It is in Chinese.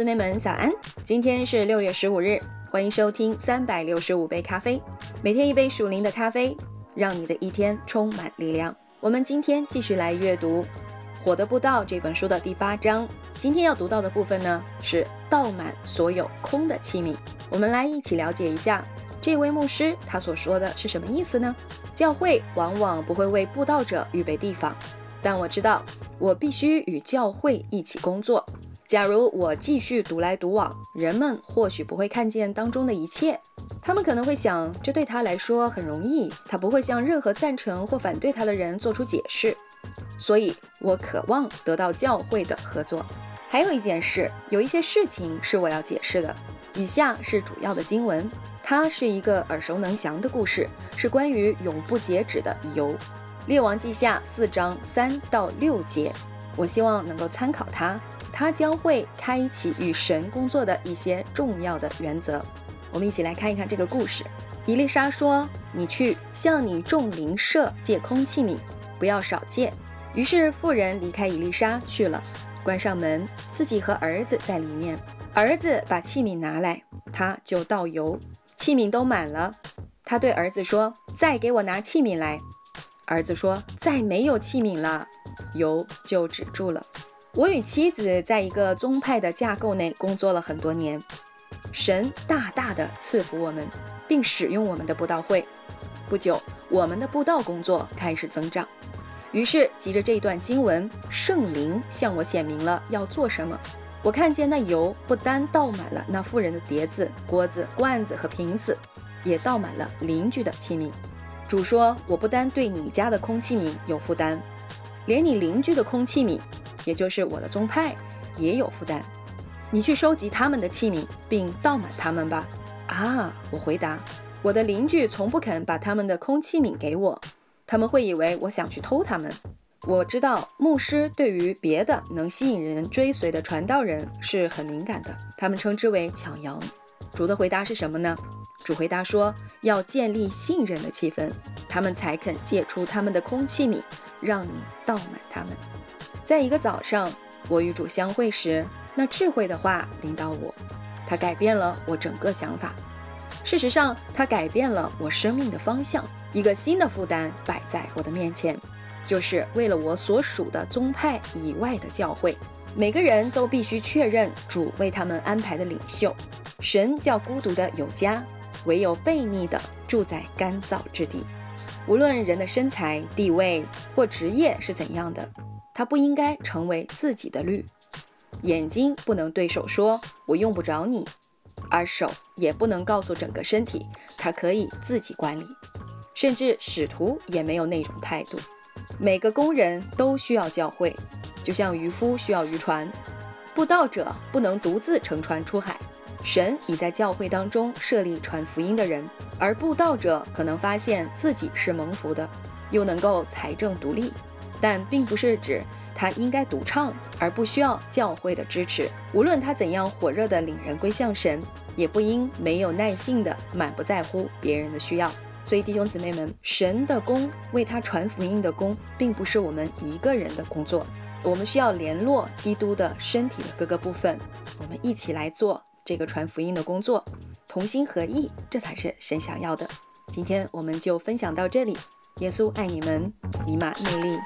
姊妹们，早安！今天是六月十五日，欢迎收听三百六十五杯咖啡，每天一杯属灵的咖啡，让你的一天充满力量。我们今天继续来阅读《火的布道》这本书的第八章。今天要读到的部分呢，是倒满所有空的器皿。我们来一起了解一下这位牧师他所说的是什么意思呢？教会往往不会为布道者预备地方，但我知道我必须与教会一起工作。假如我继续独来独往，人们或许不会看见当中的一切。他们可能会想，这对他来说很容易，他不会向任何赞成或反对他的人做出解释。所以，我渴望得到教会的合作。还有一件事，有一些事情是我要解释的。以下是主要的经文，它是一个耳熟能详的故事，是关于永不截止的油。列王记下四章三到六节，我希望能够参考它。他将会开启与神工作的一些重要的原则。我们一起来看一看这个故事。伊丽莎说：“你去向你众邻舍借空器皿，不要少借。”于是妇人离开伊丽莎去了，关上门，自己和儿子在里面。儿子把器皿拿来，他就倒油，器皿都满了。他对儿子说：“再给我拿器皿来。”儿子说：“再没有器皿了。”油就止住了。我与妻子在一个宗派的架构内工作了很多年，神大大的赐福我们，并使用我们的布道会。不久，我们的布道工作开始增长。于是，藉着这一段经文，圣灵向我显明了要做什么。我看见那油不单倒满了那妇人的碟子、锅子、罐子和瓶子，也倒满了邻居的器皿。主说：“我不单对你家的空器皿有负担，连你邻居的空器皿。”也就是我的宗派也有负担，你去收集他们的器皿，并倒满他们吧。啊，我回答，我的邻居从不肯把他们的空器皿给我，他们会以为我想去偷他们。我知道牧师对于别的能吸引人追随的传道人是很敏感的，他们称之为抢羊。主的回答是什么呢？主回答说，要建立信任的气氛，他们才肯借出他们的空气皿，让你倒满他们。在一个早上，我与主相会时，那智慧的话领导我，它改变了我整个想法。事实上，它改变了我生命的方向。一个新的负担摆在我的面前，就是为了我所属的宗派以外的教会，每个人都必须确认主为他们安排的领袖。神叫孤独的有家，唯有悖逆的住在干燥之地。无论人的身材、地位或职业是怎样的。他不应该成为自己的律，眼睛不能对手说“我用不着你”，而手也不能告诉整个身体“它可以自己管理”。甚至使徒也没有那种态度。每个工人都需要教会，就像渔夫需要渔船。布道者不能独自乘船出海。神已在教会当中设立传福音的人，而布道者可能发现自己是蒙福的，又能够财政独立。但并不是指他应该独唱，而不需要教会的支持。无论他怎样火热地领人归向神，也不应没有耐性的满不在乎别人的需要。所以弟兄姊妹们，神的功为他传福音的功，并不是我们一个人的工作。我们需要联络基督的身体的各个部分，我们一起来做这个传福音的工作，同心合意，这才是神想要的。今天我们就分享到这里。耶稣爱你们，尼玛内利。